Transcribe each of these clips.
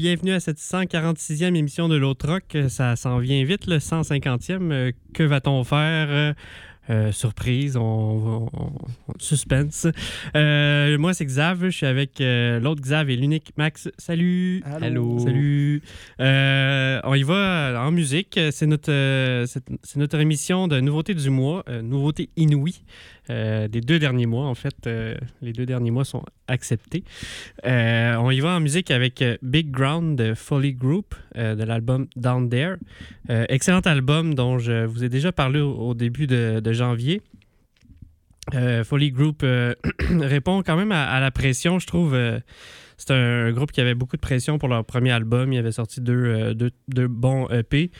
Bienvenue à cette 146e émission de l'autre rock. Ça s'en vient vite, le 150e. Euh, Que va-t-on faire? Euh, euh, surprise, on, on- on- suspense. Euh, moi, c'est Xav. Je suis avec euh, l'autre Xav et l'unique Max. Salut. Allô. Salut. Euh, on y va en musique. C'est notre, euh, c'est notre émission de nouveautés du mois, euh, nouveautés inouïes euh, des deux derniers mois. En fait, euh, les deux derniers mois sont acceptés. Euh, on y va en musique avec Big Ground de Folly Group de l'album Down There. Excellent album dont je vous ai déjà parlé au, début de, janvier. Folly Group répond quand même à, la pression, je trouve. c'est un, groupe qui avait beaucoup de pression pour leur premier album. Il avait sorti deux- deux bons EP.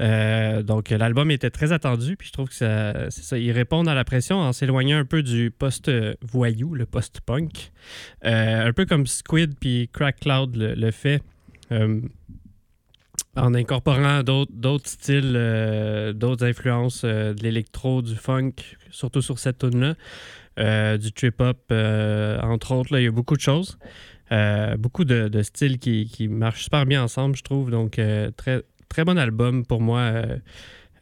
Euh, donc l'album était très attendu, puis je trouve que ça, ils répondent à la pression en s'éloignant un peu du post-voyou, le post-punk. Euh, un peu comme Squid puis Crack Cloud le, fait. euh, en incorporant d'autres styles, d'autres influences, de l'électro, du funk, surtout sur cette tune-là, du trip-hop, entre autres. là, Il y a beaucoup de choses. Beaucoup de, de styles qui, qui marchent super bien ensemble, je trouve. Donc, très, très bon album pour moi. euh,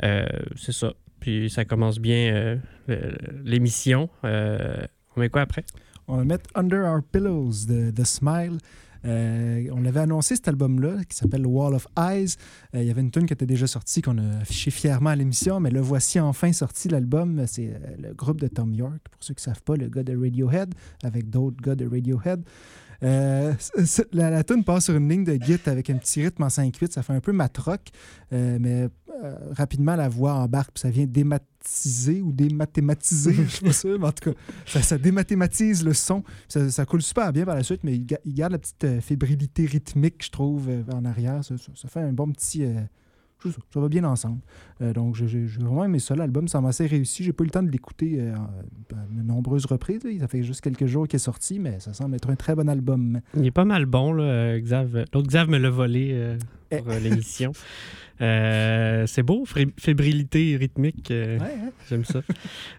euh, c'est ça. Puis ça commence bien euh, l'émission. On met quoi après? On va mettre Under Our Pillows de The Smile. On l'avait annoncé cet album-là qui s'appelle Wall of Eyes. Il y avait une tune qui était déjà sortie qu'on a affichée fièrement à l'émission, mais le voici enfin sorti l'album. C'est le groupe de Tom York, pour ceux qui ne savent pas, le gars de Radiohead, avec d'autres gars de Radiohead. Euh, la, la tune passe sur une ligne de git avec un petit rythme en 5-8, ça fait un peu matrock, euh, mais euh, rapidement la voix embarque, puis ça vient dématiser ou démathématiser, je sais pas sûr, mais en tout cas, ça, démathématise le son. Ça, coule super bien par la suite, mais il, ga- il garde la petite fébrilité rythmique, je trouve, en arrière. Ça fait un bon petit. Ça va bien ensemble. Euh, donc, j'ai vraiment aimé ça. L'album, ça m'a assez réussi. J'ai pas eu le temps de l'écouter euh, à de nombreuses reprises. Ça fait juste quelques jours qu'il est sorti, mais ça semble être un très bon album. Il est pas mal bon, là, euh, Xav. L'autre Xav me l'a volé euh, Eh. pour l'émission. C'est beau, fébrilité rythmique. Ouais, hein? J'aime ça.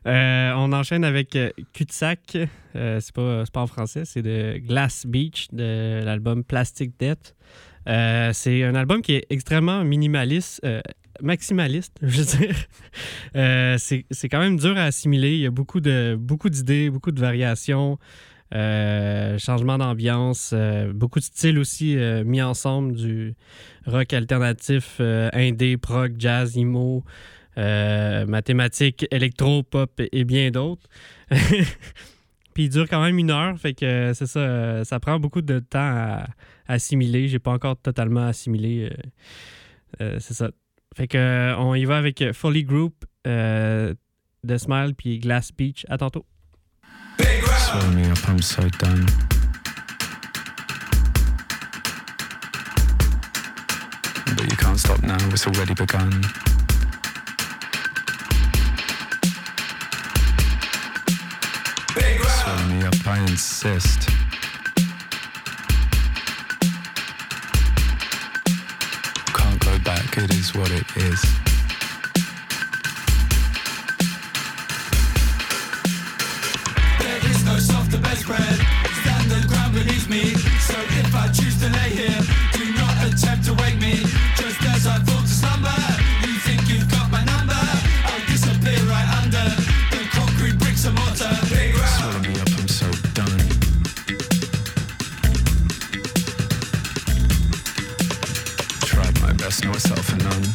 On enchaîne avec Cul-de-sac. C'est pas, pas en français, c'est de Glass Beach de l'album Plastic Death. Euh, c'est un album qui est extrêmement minimaliste, euh, maximaliste, je veux dire. Euh, c'est quand même dur à assimiler. Il y a beaucoup de beaucoup d'idées, beaucoup de variations, euh, changement d'ambiance, beaucoup de styles aussi mis ensemble, du rock alternatif, indé, prog, jazz, emo, mathématiques, électro, pop et bien d'autres. Puis il dure quand même une heure, fait que c'est ça, ça prend beaucoup de temps à, à assimiler. J'ai pas encore totalement assimilé. euh, euh, c'est ça. Fait que euh, on y va avec euh, Folly Group, The Smile puis Glass Beach. À tantôt. But you can't stop now, it's already begun. Swell me up, I insist. It is what it is. There is no softer bedspread. Stand the ground beneath me. So if I choose to lay here, do not attempt to wake me. Just as I fall no self and none.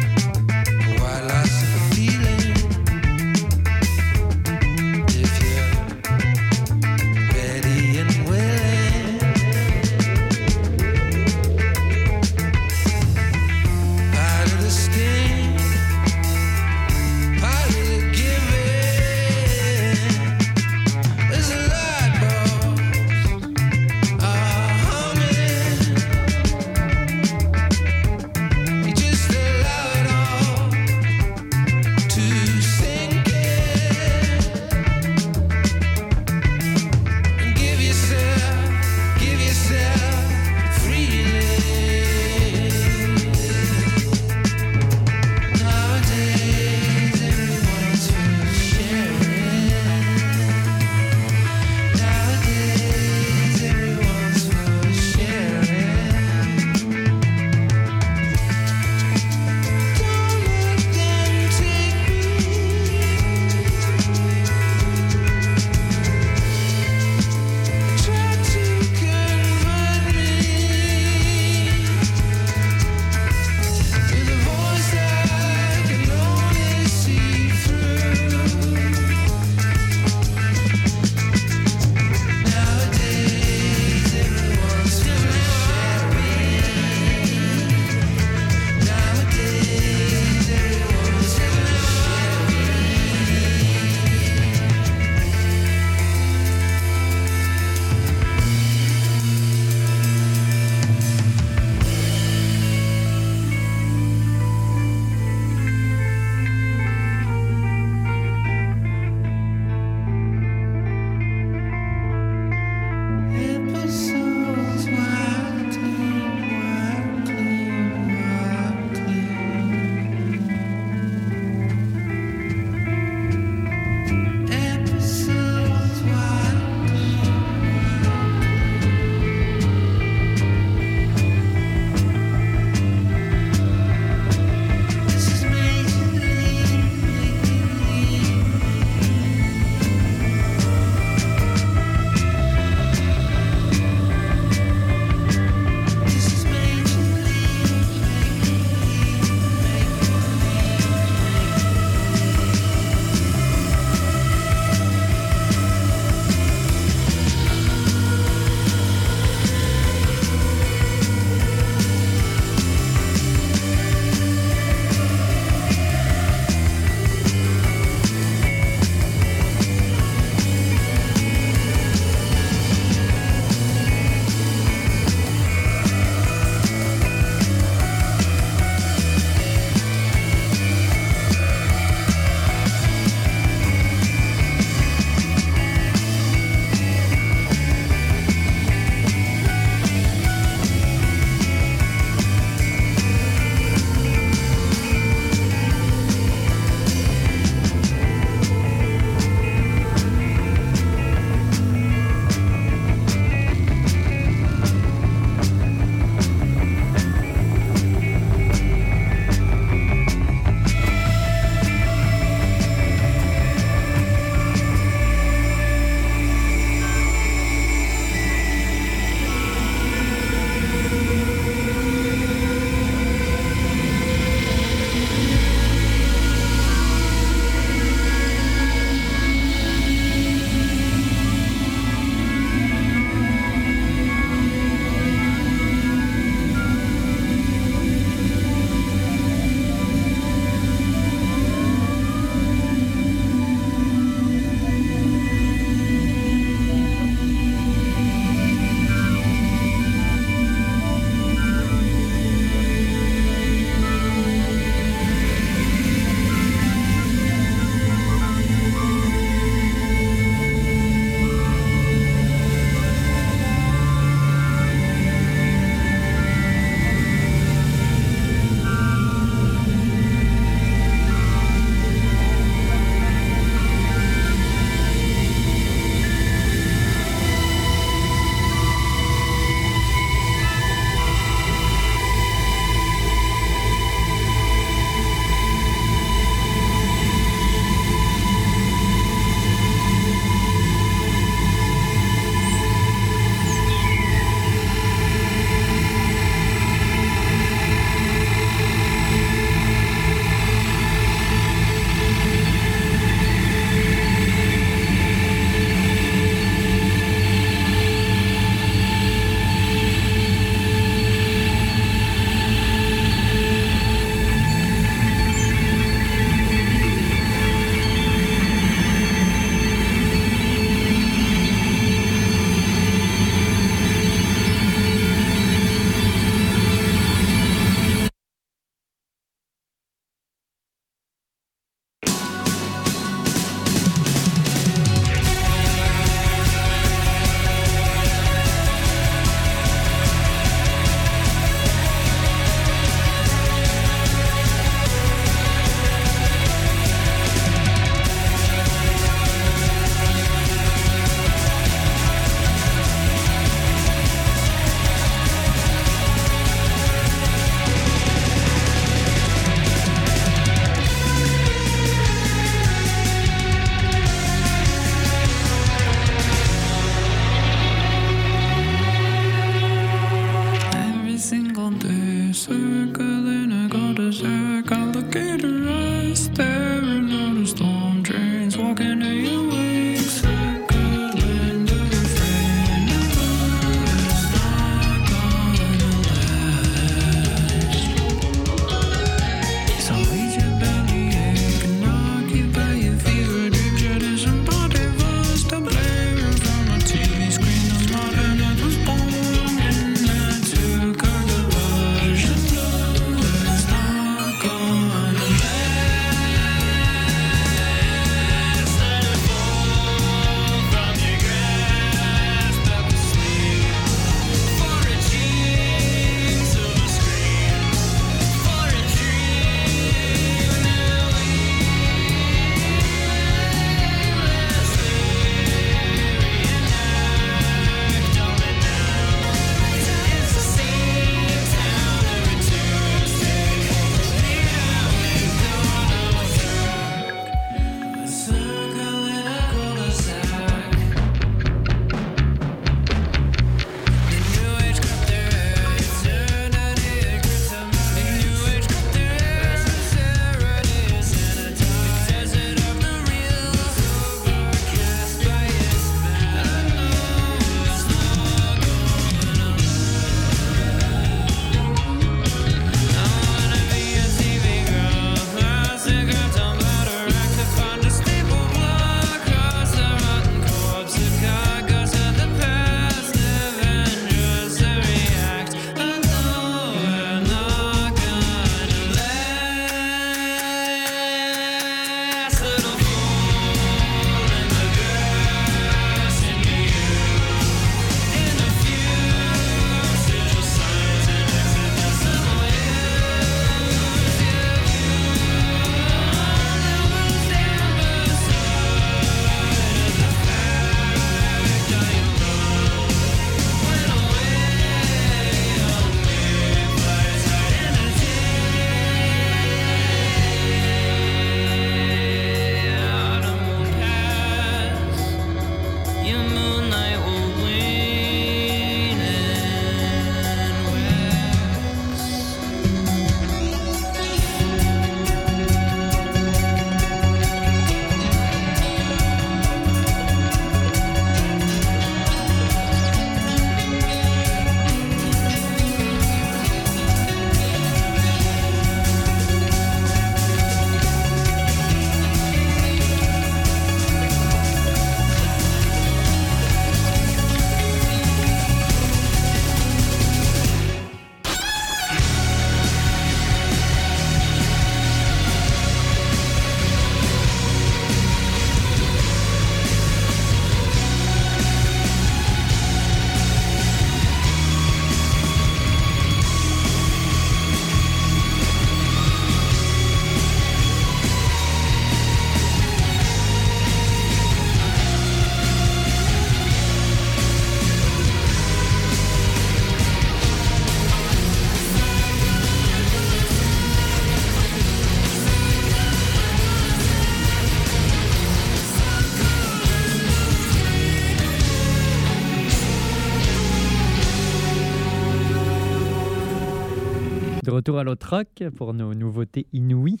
Retour à l'autre rock pour nos nouveautés inouïes.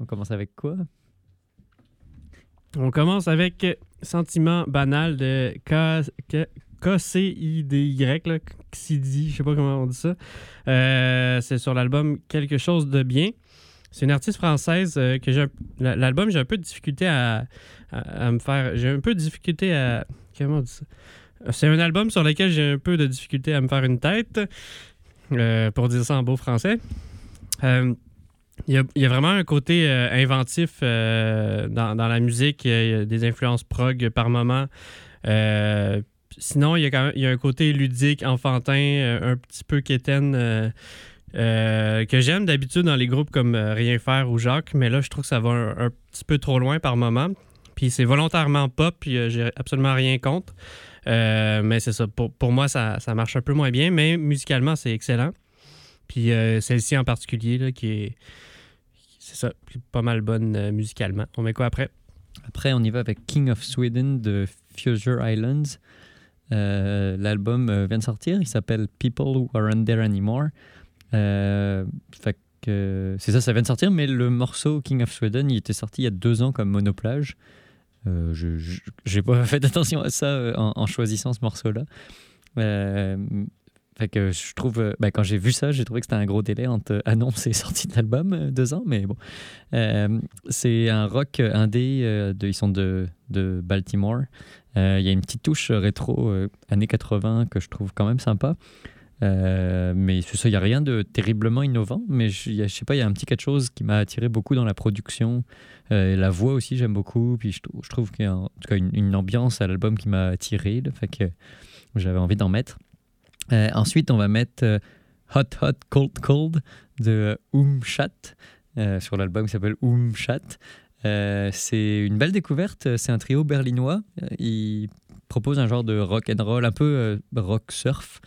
On commence avec quoi? On commence avec Sentiment banal de KCIDY, KCIDY, je sais pas comment on dit ça. Euh, c'est sur l'album Quelque chose de bien. C'est une artiste française euh, que j'ai. L'album, j'ai un peu de difficulté à, me faire. J'ai un peu de difficulté à. Comment on dit? C'est un album sur lequel j'ai un peu de difficulté à me faire une tête, euh, pour dire ça en beau français. Euh, il y, a, vraiment un côté euh, inventif dans, la musique. Il y a- des influences prog par moment. Sinon, il y, a quand même, un côté ludique, enfantin, un petit peu quétaine, que j'aime d'habitude dans les groupes comme Rien faire ou Jacques, mais là, je trouve que ça va un, petit peu trop loin par moment. Puis c'est volontairement pop, puis j'ai absolument rien contre. Euh, mais c'est ça. Pour, pour moi, ça, ça marche un peu moins bien, mais musicalement, c'est excellent. Puis euh, celle-ci en particulier, là, qui est. C'est ça, pas mal bonne euh, musicalement. On met quoi après? Après, on y va avec King of Sweden de Future Islands. L'album vient de sortir. Il s'appelle People Who Aren't There Anymore. C'est ça, ça vient de sortir, mais le morceau King of Sweden, il était sorti il y a deux ans comme monoplage. Euh, je j'ai pas fait attention à ça euh, en, choisissant ce morceau-là. Euh, que je trouve, euh, ben, quand j'ai vu ça, j'ai trouvé que c'était un gros délai entre annonce et sortie de l'album, euh, deux ans, mais bon. Euh, c'est un rock indé, euh, de, ils sont de, de Baltimore. Euh, Il y a une petite touche rétro euh, années 80 que je trouve quand même sympa. Euh, mais c'est ça, il n'y a rien de terriblement innovant, mais je, sais pas, il y a un petit quelque chose qui m'a attiré beaucoup dans la production. Euh, la voix aussi, j'aime beaucoup. Puis je, trou- je trouve qu'il y a en tout cas une, ambiance à l'album qui m'a attiré. fait que j'avais envie d'en mettre. Euh, ensuite, on va mettre euh, Hot Hot Cold Cold de Oumchat euh, sur l'album qui s'appelle Oumchat. Euh, c'est une belle découverte. C'est un trio berlinois. Proposent un genre de rock and roll, un peu euh, rock surf,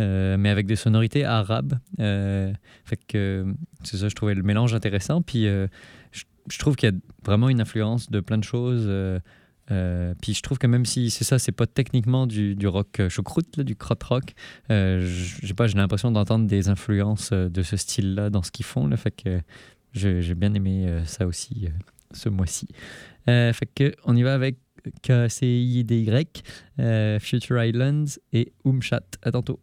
euh, mais avec des sonorités arabes. Euh, fait que c'est ça, je trouvais le mélange intéressant. Puis euh, je, trouve qu'il y a vraiment une influence de plein de choses. puis je trouve que même si c'est ça, c'est pas techniquement du, du rock choucroute, du crot rock, pas, j'ai l'impression d'entendre des influences de ce style-là dans ce qu'ils font. Fait que j'ai bien aimé ça aussi ce mois-ci. Fait que on y va avec KCIDY, euh, Future Islands et Oumchat. À tantôt.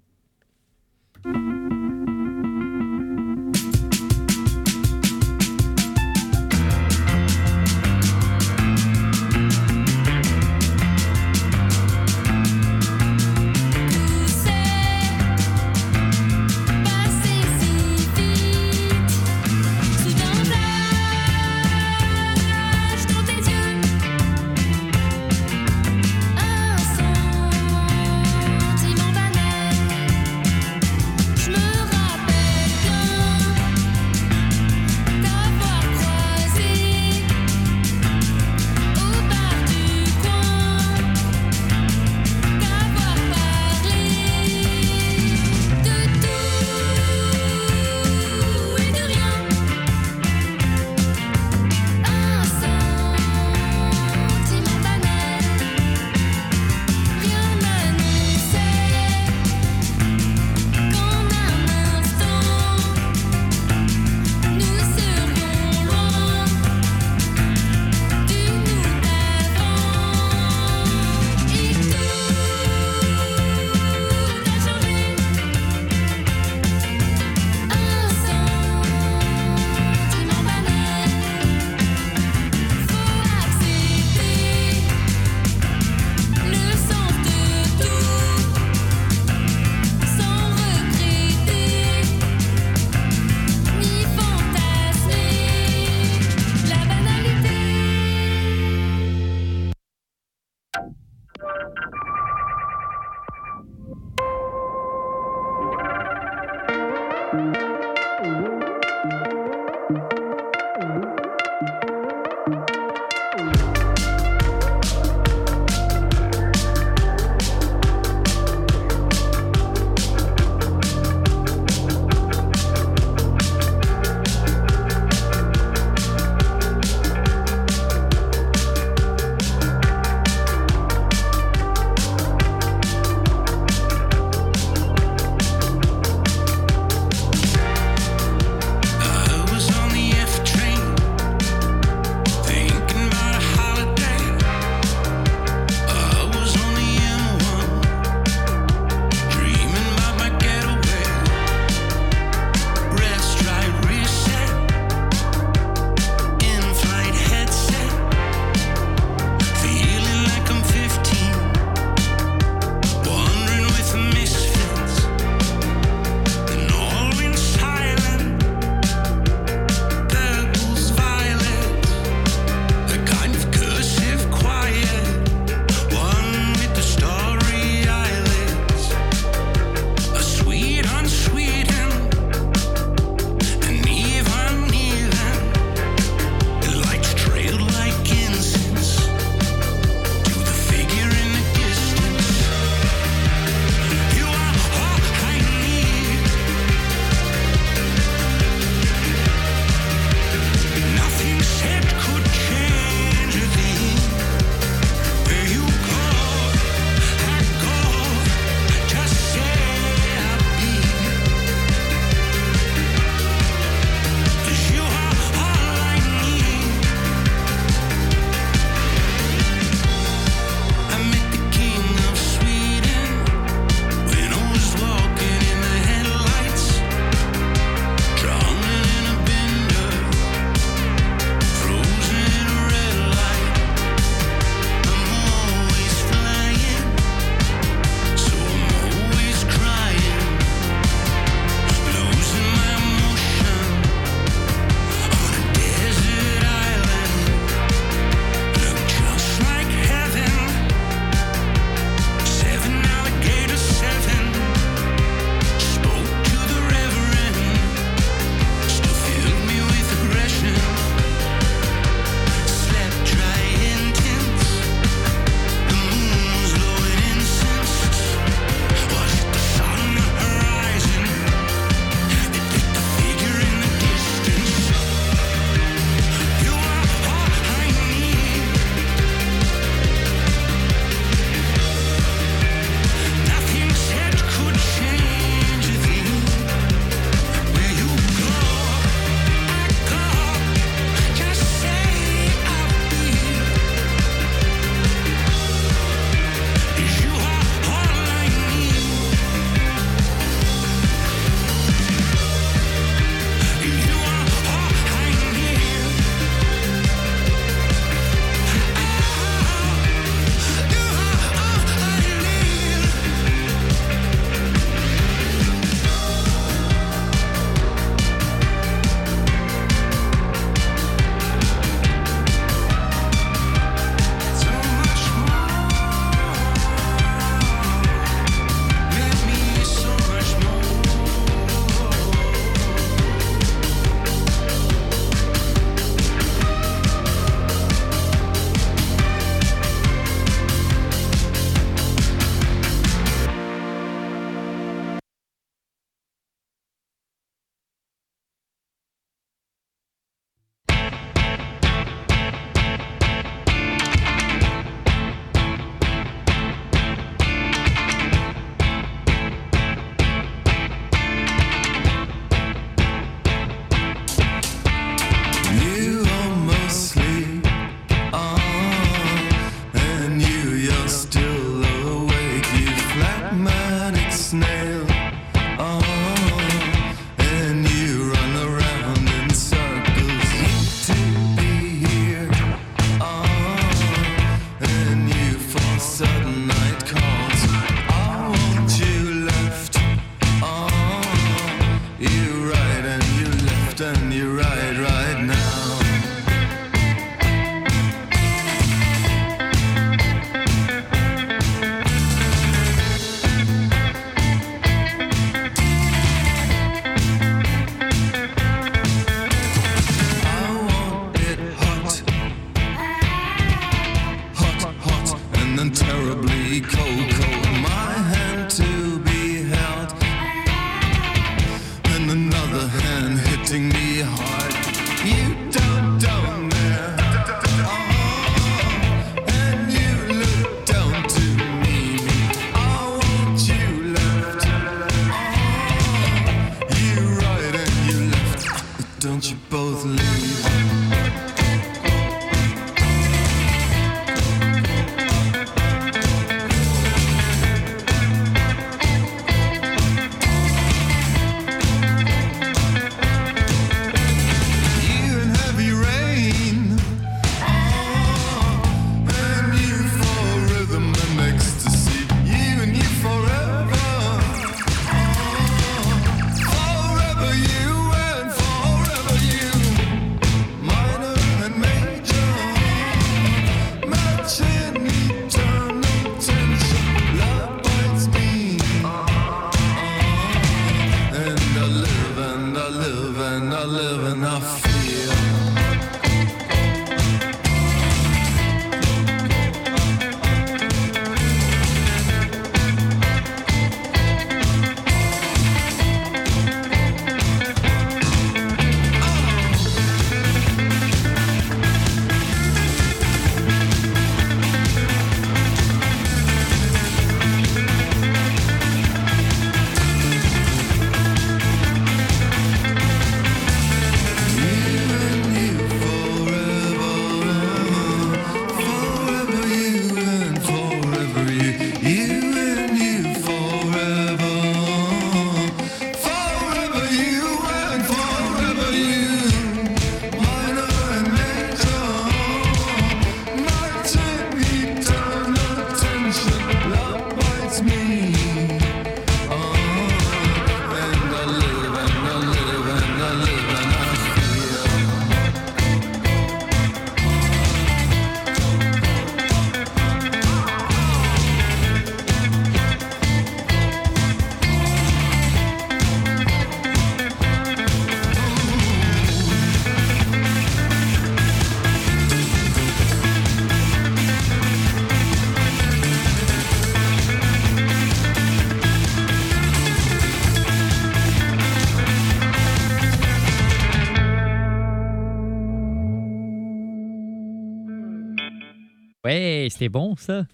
C'était bon ça?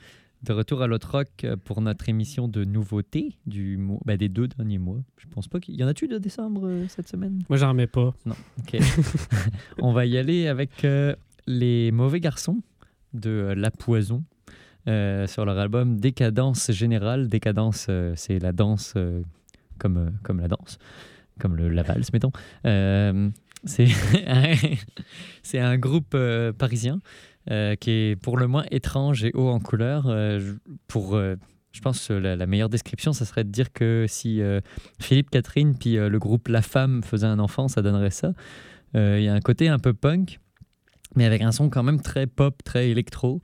De retour à l'autre rock euh, pour notre émission de nouveautés du mois, ben, des deux derniers mois. Je pense pas qu'il y en a-tu de décembre euh, cette semaine? Moi, j'en mets pas. Non. Ok. On va y aller avec euh, les mauvais garçons de euh, La Poison sur leur album Décadence générale. Décadence, c'est la danse comme, comme la danse, comme le, la valse, mettons. C'est un, groupe parisien euh, qui est pour le moins étrange et haut en couleur. Euh, pour, euh, je pense la, la meilleure description, ça serait de dire que si Philippe Catherine puis le groupe La Femme faisaient un enfant, ça donnerait ça. Il y a un côté un peu punk, mais avec un son quand même très pop, très électro.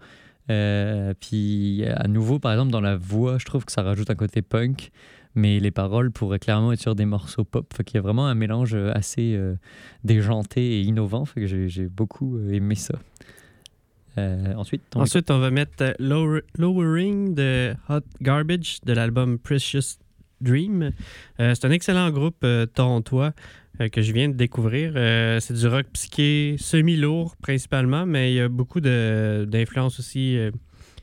Puis à nouveau, par exemple, dans la voix, je trouve que ça rajoute un côté punk, mais les paroles pourraient clairement être sur des morceaux pop. Fait qu'il y a vraiment un mélange assez déjanté et innovant. Fait j'ai beaucoup aimé ça. Euh, ensuite, on Ensuite, on va mettre euh, Lower- Lowering de Hot Garbage de l'album Precious Dream. Euh, c'est un excellent groupe euh, torontois que je viens de découvrir. C'est du rock psyché semi-lourd principalement, mais il y a beaucoup d'influences aussi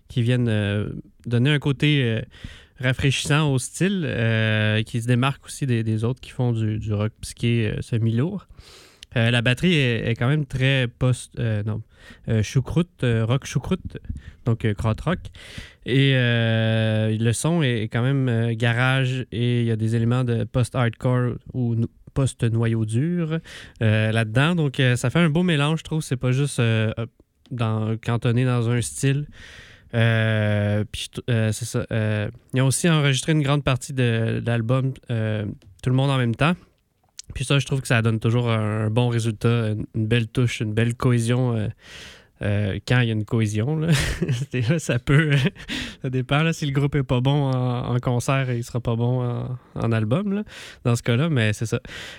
qui viennent donner un côté rafraîchissant au style, qui se démarque aussi des, des autres qui font du, du rock psyché semi-lourd. Euh, la batterie est, quand même très post... euh, non, euh, choucroute, rock choucroute, donc crot rock. Et le son est, quand même garage et il y a des éléments de post-hardcore ou no- post-noyau dur là-dedans. Donc ça fait un beau mélange, je trouve. C'est pas juste cantonné dans un style. Puis c'est ça. Ils ont aussi enregistré une grande partie de, l'album Tout le monde en même temps. Puis ça, je trouve que ça donne toujours un, bon résultat, une, belle touche, une belle cohésion. euh, euh, quand il y a une cohésion, là. Ça peut. ça dépend. Là, si le groupe est pas bon en, en concert, il sera pas bon en, album, là, dans ce cas-là, mais c'est ça.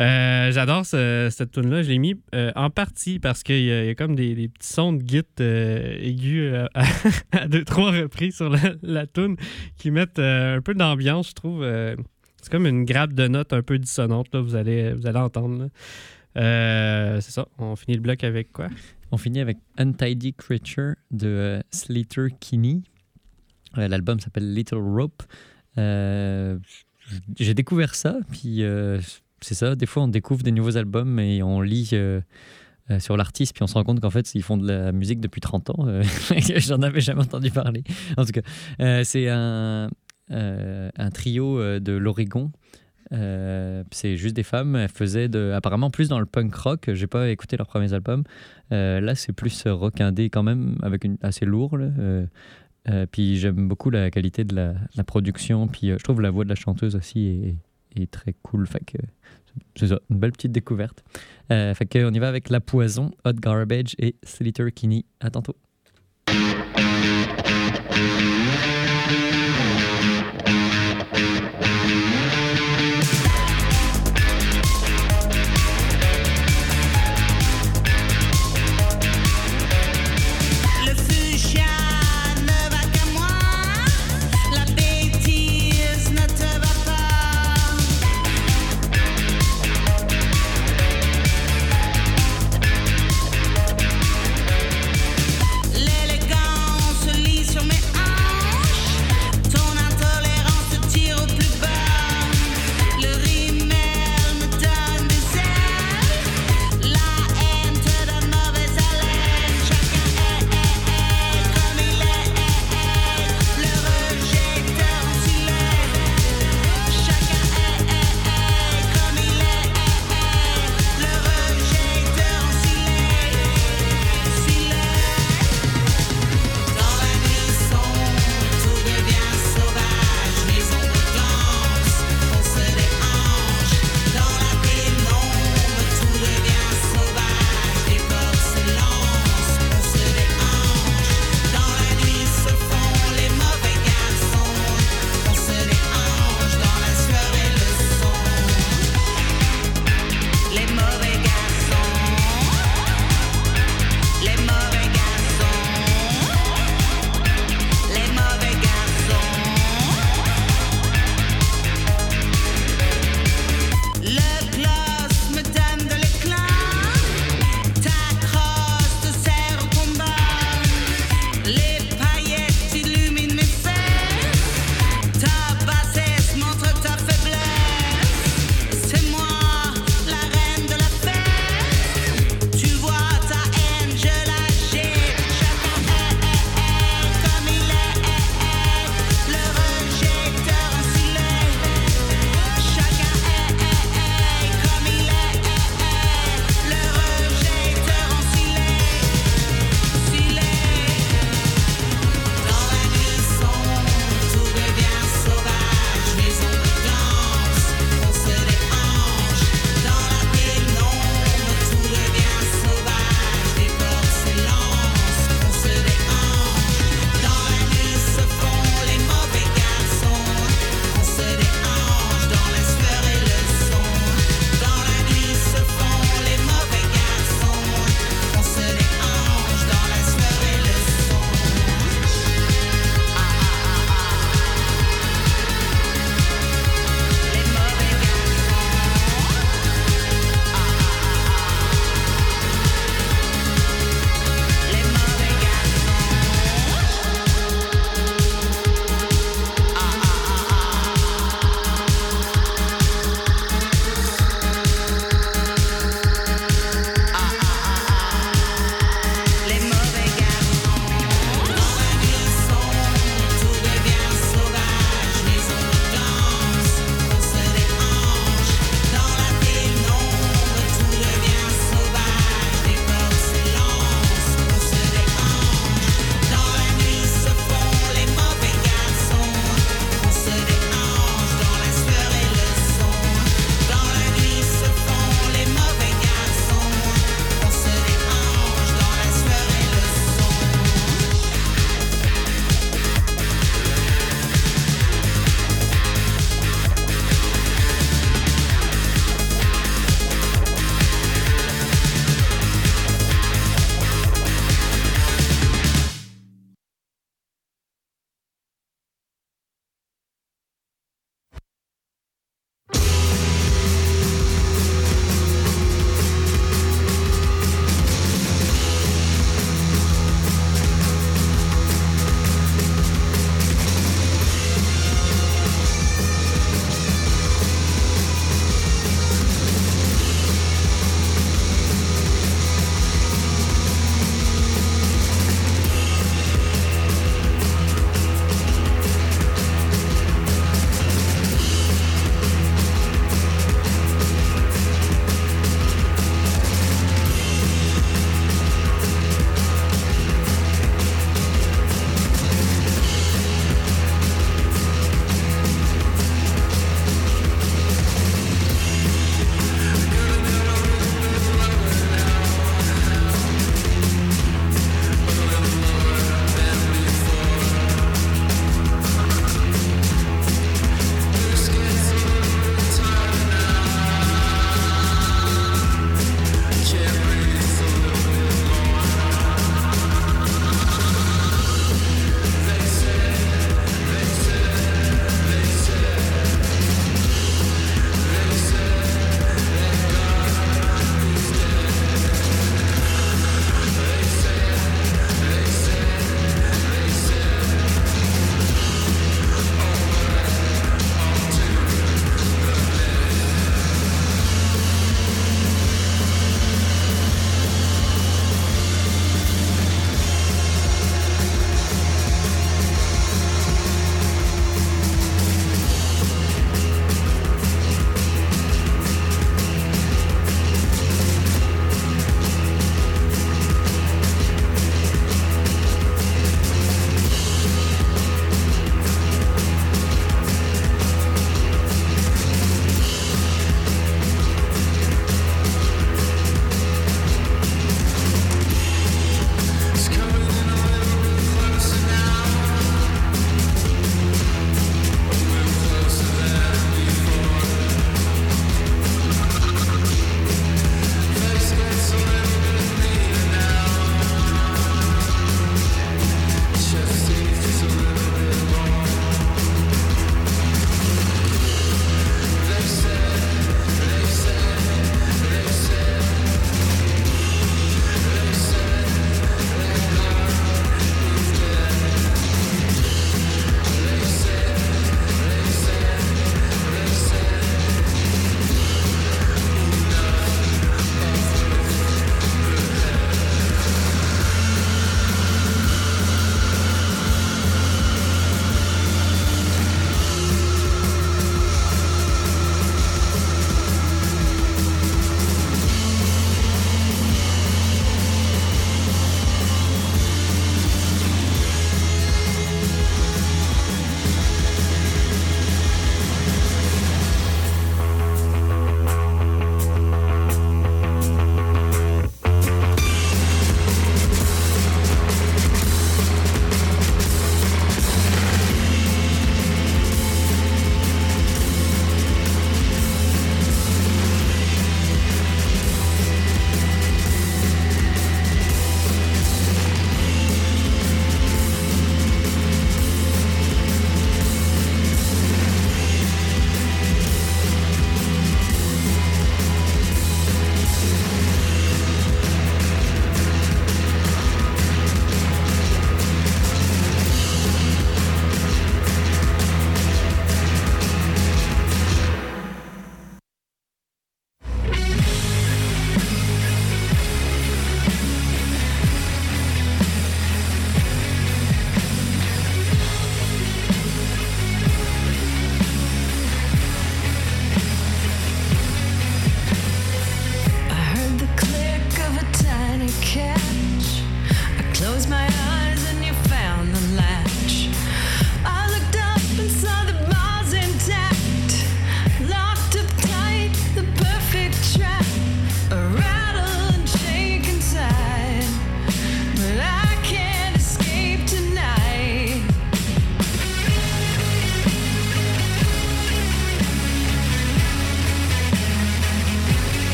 Euh, J'adore ce- cette tune-là. Je l'ai mis en partie parce qu'il y, a comme des, petits sons de git aigus à, deux, trois reprises sur la, la tune qui mettent un peu d'ambiance, je trouve. C'est comme une grappe de notes un peu dissonante, là, vous, allez, vous allez entendre. Euh, c'est ça. On finit le bloc avec quoi? On finit avec Untidy Creature de euh, Slater Kinney. Euh, L'album s'appelle Little Rope. Euh, J'ai découvert ça, puis c'est ça. Des fois, on découvre des nouveaux albums et on lit sur l'artiste, puis on se rend compte qu'en fait, ils font de la musique depuis 30 ans. Euh, J'en avais jamais entendu parler. En tout cas, c'est un, un trio euh, de l'Oregon. Euh, c'est juste des femmes. Elles faisaient apparemment plus dans le punk rock. J'ai pas écouté leurs premiers albums. Euh, là, c'est plus euh, rock indé quand même, avec une assez lourd. là. Euh, euh, puis j'aime beaucoup la qualité de la, production. Puis euh, je trouve la voix de la chanteuse aussi est, très cool. Fait que c'est une belle petite découverte. Euh, fait on y va avec La Poison, Hot Garbage et Slater Kinney. À tantôt.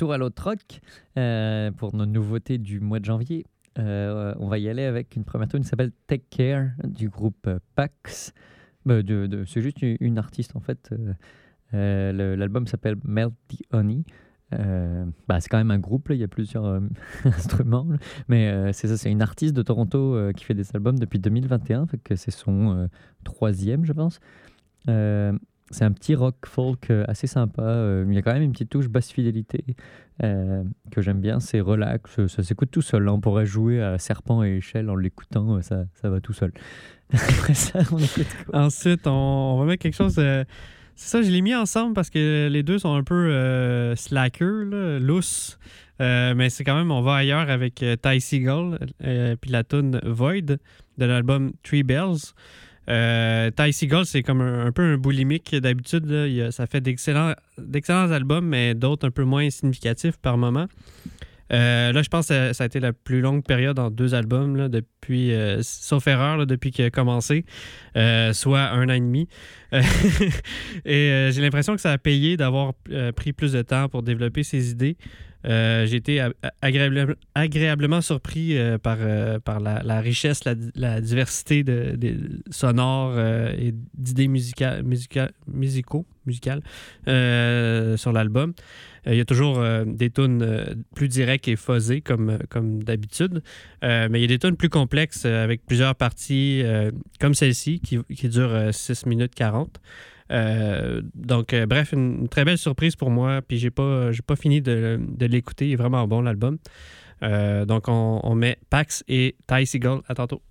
Retour à l'autre rock, euh, pour nos nouveautés du mois de janvier, euh, on va y aller avec une première tune qui s'appelle Take Care du groupe euh, Pax. Bah, c'est juste une, artiste en fait. L'album s'appelle Melt the Honey. Bah, c'est quand même un groupe, il y a plusieurs instruments. Mais c'est ça, c'est une artiste de Toronto qui fait des albums depuis 2021, fait que c'est son troisième, je pense. C'est un petit rock folk euh, assez sympa. euh, il y a quand même une petite touche basse fidélité euh, que j'aime bien. C'est relax, ça s'écoute tout seul. hein. On pourrait jouer à Serpent et Échelle en l'écoutant, ça, ça va tout seul. Ensuite, on, va mettre quelque chose. C'est ça, je l'ai mis ensemble parce que les deux sont un peu euh, slacker, là, loose. Mais c'est quand même, on va ailleurs avec Ty Seagull, puis la tune Void de l'album Three Bells. Euh, Ty Seagull, c'est comme un, un peu un boulimique d'habitude. Ça fait d'excellents albums, mais d'autres un peu moins significatifs par moment. Euh, là, je pense que ça- a été la plus longue période en deux albums, depuis, euh, sauf erreur, depuis qu'il a commencé, euh, soit un an et demi. Et j'ai l'impression que ça a payé d'avoir pris plus de temps pour développer ses idées. J'ai été agréablement surpris par, la, richesse, la, diversité de, sonores et d'idées musica- musica- musicaux, musicales sur l'album. Euh, Il y a toujours euh, des tunes euh, plus directes et fuzzées comme, d'habitude, mais il y a des tunes plus complexes avec plusieurs parties comme celle-ci qui, qui dure euh, 6 minutes 40. Euh, donc, bref, une, très belle surprise pour moi. Puis, j'ai pas, j'ai pas fini de, l'écouter. Il est vraiment bon, l'album. Donc, on, on met Pax et Ty Seagull. À tantôt.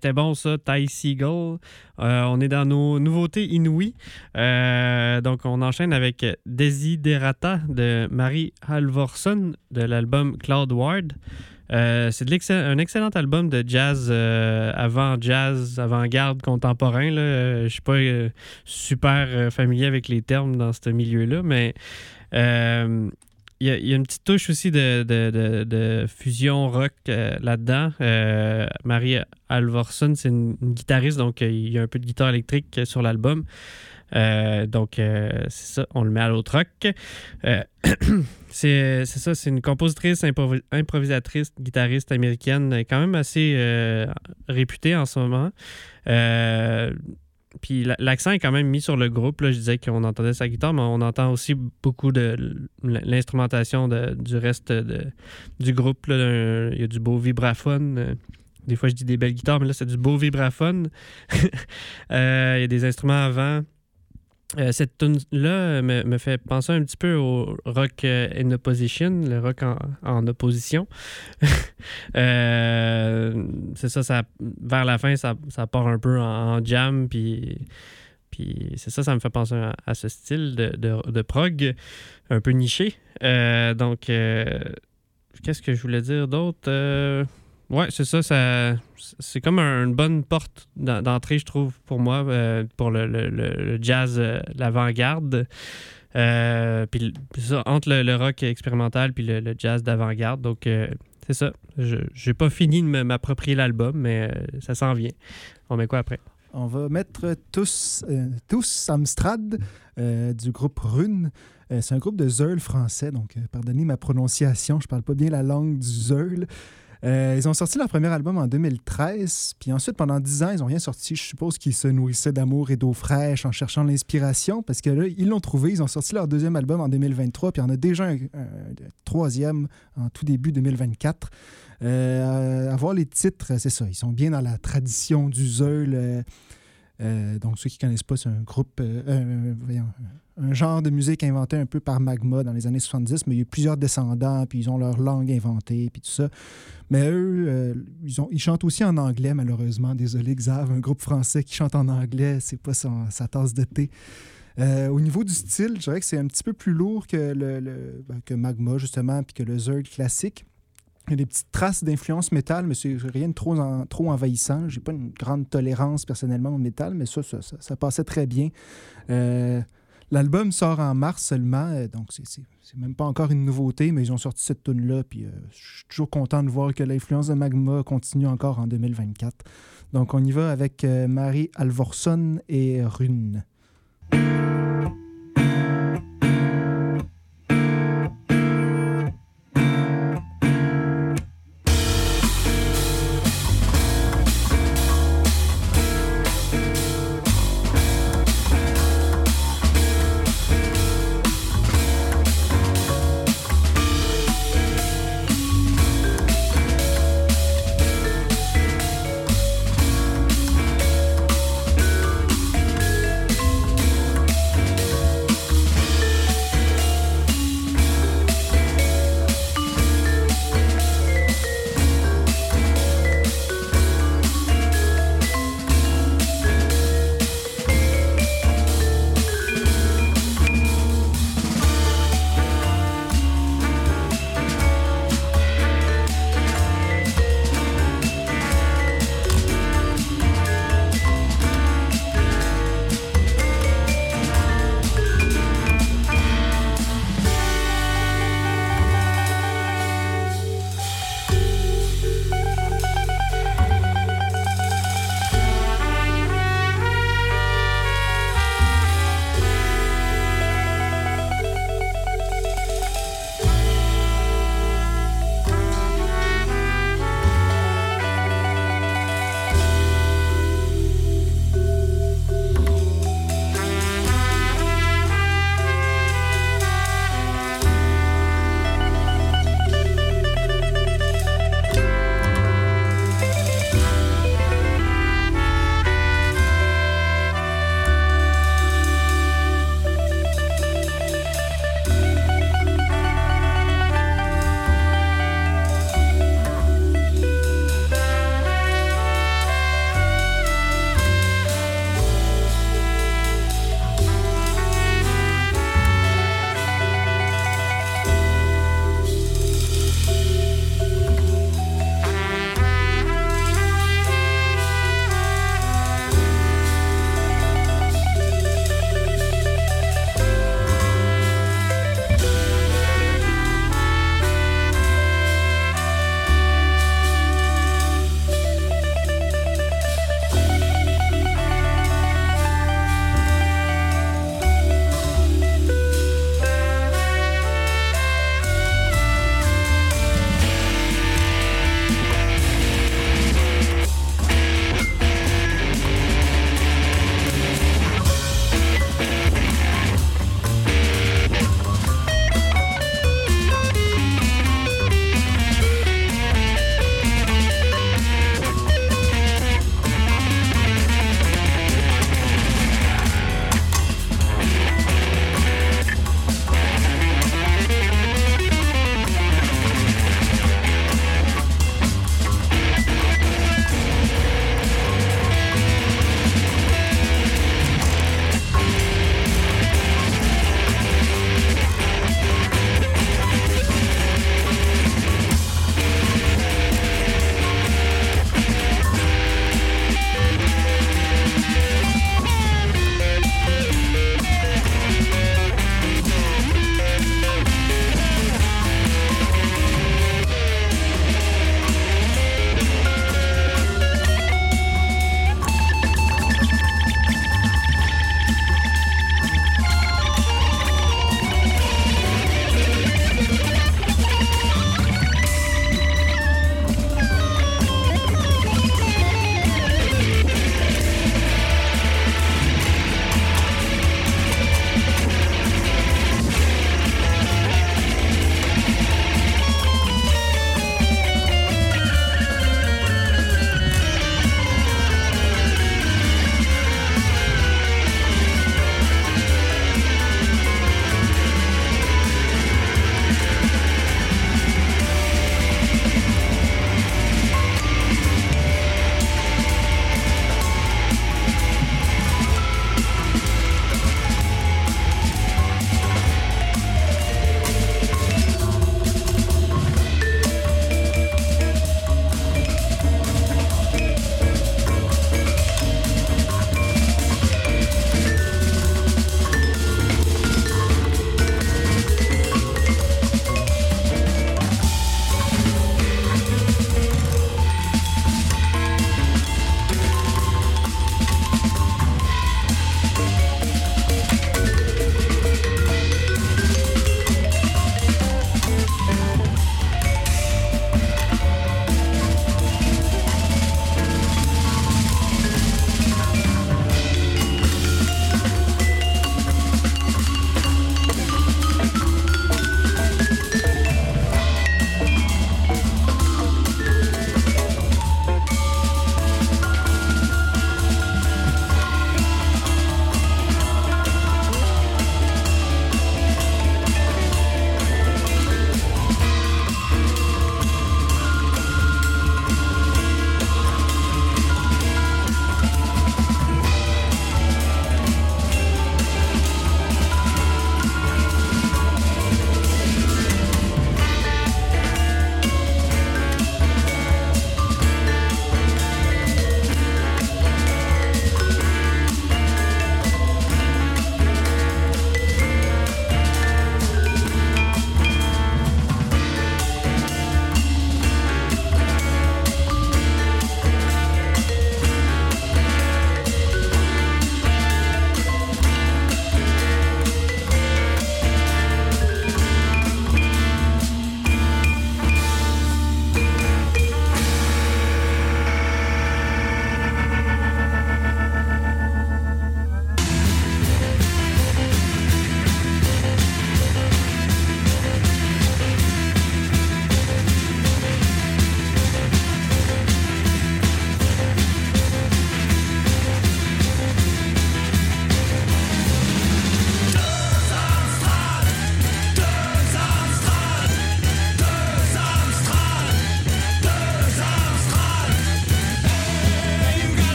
C'était bon ça, Ty Seagull. Euh, on est dans nos nouveautés inouïes. Euh, donc, on enchaîne avec Desiderata de Marie Halvorson de l'album Cloud Ward. Euh, c'est un excellent album de jazz avant jazz, avant-garde contemporain. Là. Euh, Je suis pas super familier avec les termes dans ce milieu-là, mais il y, a- une petite touche aussi de, de- de- fusion rock euh, là-dedans. Euh, Marie Alvorson, c'est une, guitariste, donc euh, il y a un peu de guitare électrique sur l'album. Donc, c'est ça, on le met à l'autre rock. C'est ça, c'est une compositrice, improvi- improvisatrice, guitariste américaine, quand même assez réputée en ce moment. Puis la- l'accent est quand même mis sur le groupe. Là. Je disais qu'on entendait sa guitare, mais on entend aussi beaucoup de l'instrumentation du reste de- du groupe. Il y a du beau vibraphone. euh, Des fois, je dis des belles guitares, mais là, c'est du beau vibraphone. Euh, Il y a des instruments avant. Euh, cette tune-là me, me fait penser un petit peu au rock euh, in opposition, le rock en, opposition. Euh, c'est ça, ça, vers la fin, ça, ça part un peu en, jam, puis, c'est ça, ça me fait penser à, ce style de, de, de prog un peu niché. Euh, donc, euh, qu'est-ce que je voulais dire d'autre? Ouais, c'est ça, ça c'est comme un- une bonne porte d'en- d'entrée, je trouve, pour moi, euh, pour le, le- le- jazz, euh, l'avant-garde. Euh, puis entre le, le rock expérimental puis le, jazz d'avant-garde. Donc, euh, c'est ça. Je n'ai pas fini de m'approprier l'album, mais ça s'en vient. On met quoi après? On va mettre tous, tous Amstrad euh, du groupe Rune. C'est un groupe de Zeul français, donc pardonnez ma prononciation, je parle pas bien la langue du Zeul. Euh, ils ont sorti leur premier album en 2013, puis ensuite, pendant 10 ans, ils n'ont rien sorti. Je suppose qu'ils se nourrissaient d'amour et d'eau fraîche en cherchant l'inspiration, parce que là, ils l'ont trouvé. Ils ont sorti leur deuxième album en 2023, puis il en a déjà un, troisième en tout début 2024. Euh, à voir les titres, c'est ça. Ils sont bien dans la tradition du Zeul. euh, euh, donc, ceux qui ne connaissent pas, c'est un groupe, voyons, un genre de musique inventé un peu par Magma dans les années 70, mais il y a plusieurs descendants, puis ils ont leur langue inventée, puis tout ça. Mais eux, euh, ils, chantent aussi en anglais, malheureusement. Désolé, Xav, un groupe français qui chante en anglais, c'est pas sa tasse de thé. Euh, au niveau du style, je dirais que c'est un petit peu plus lourd que, le, ben, Magma, justement, puis que le Zerg classique. Il y a des petites traces d'influence métal, mais c'est rien de trop, trop envahissant. J'ai pas une grande tolérance personnellement au métal, mais ça, ça, ça- ça passait très bien. Euh, L'album sort en mars seulement, euh, donc c'est- même pas encore une nouveauté, mais ils ont sorti cette tune-là, puis euh, je suis toujours content de voir que l'influence de Magma continue encore en 2024. Donc on y va avec euh, Marie Alvorson et Rune.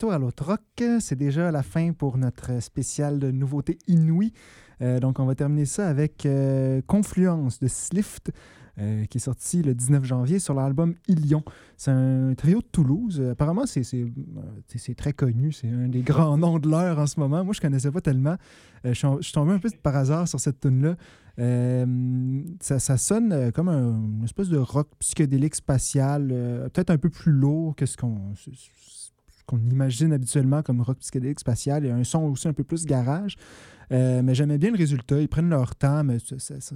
Retour à l'autre rock. C'est déjà la fin pour notre spécial de nouveautés inouïes. Euh, donc, on va terminer ça avec euh, Confluence de Slift, euh, qui est sorti le 19 janvier sur l'album Ilion. C'est un trio de Toulouse. Apparemment, c'est très connu. C'est un des grands noms de l'heure en ce moment. Moi, je connaissais pas tellement. Je, suis, tombé un peu par hasard sur cette tune-là. Ça, sonne comme un- une espèce de rock psychédélique spatial, euh, peut-être un peu plus lourd que ce qu'on qu'on imagine habituellement comme rock psychédélique spatial. A un son aussi un peu plus garage. Euh, mais j'aimais bien le résultat. Ils prennent leur temps, mais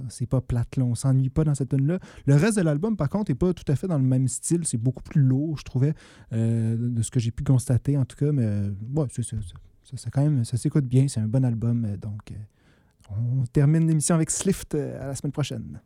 c'est pas plate. Là. On s'ennuie pas dans cette tune-là. Le reste de l'album, par contre, n'est pas tout à fait dans le même style. C'est beaucoup plus lourd, je trouvais, euh, de ce que j'ai pu constater, en tout cas. Mais euh, ouais, ça, ça, quand même, ça s'écoute bien. C'est un bon album. donc, on termine l'émission avec Slift à la semaine prochaine.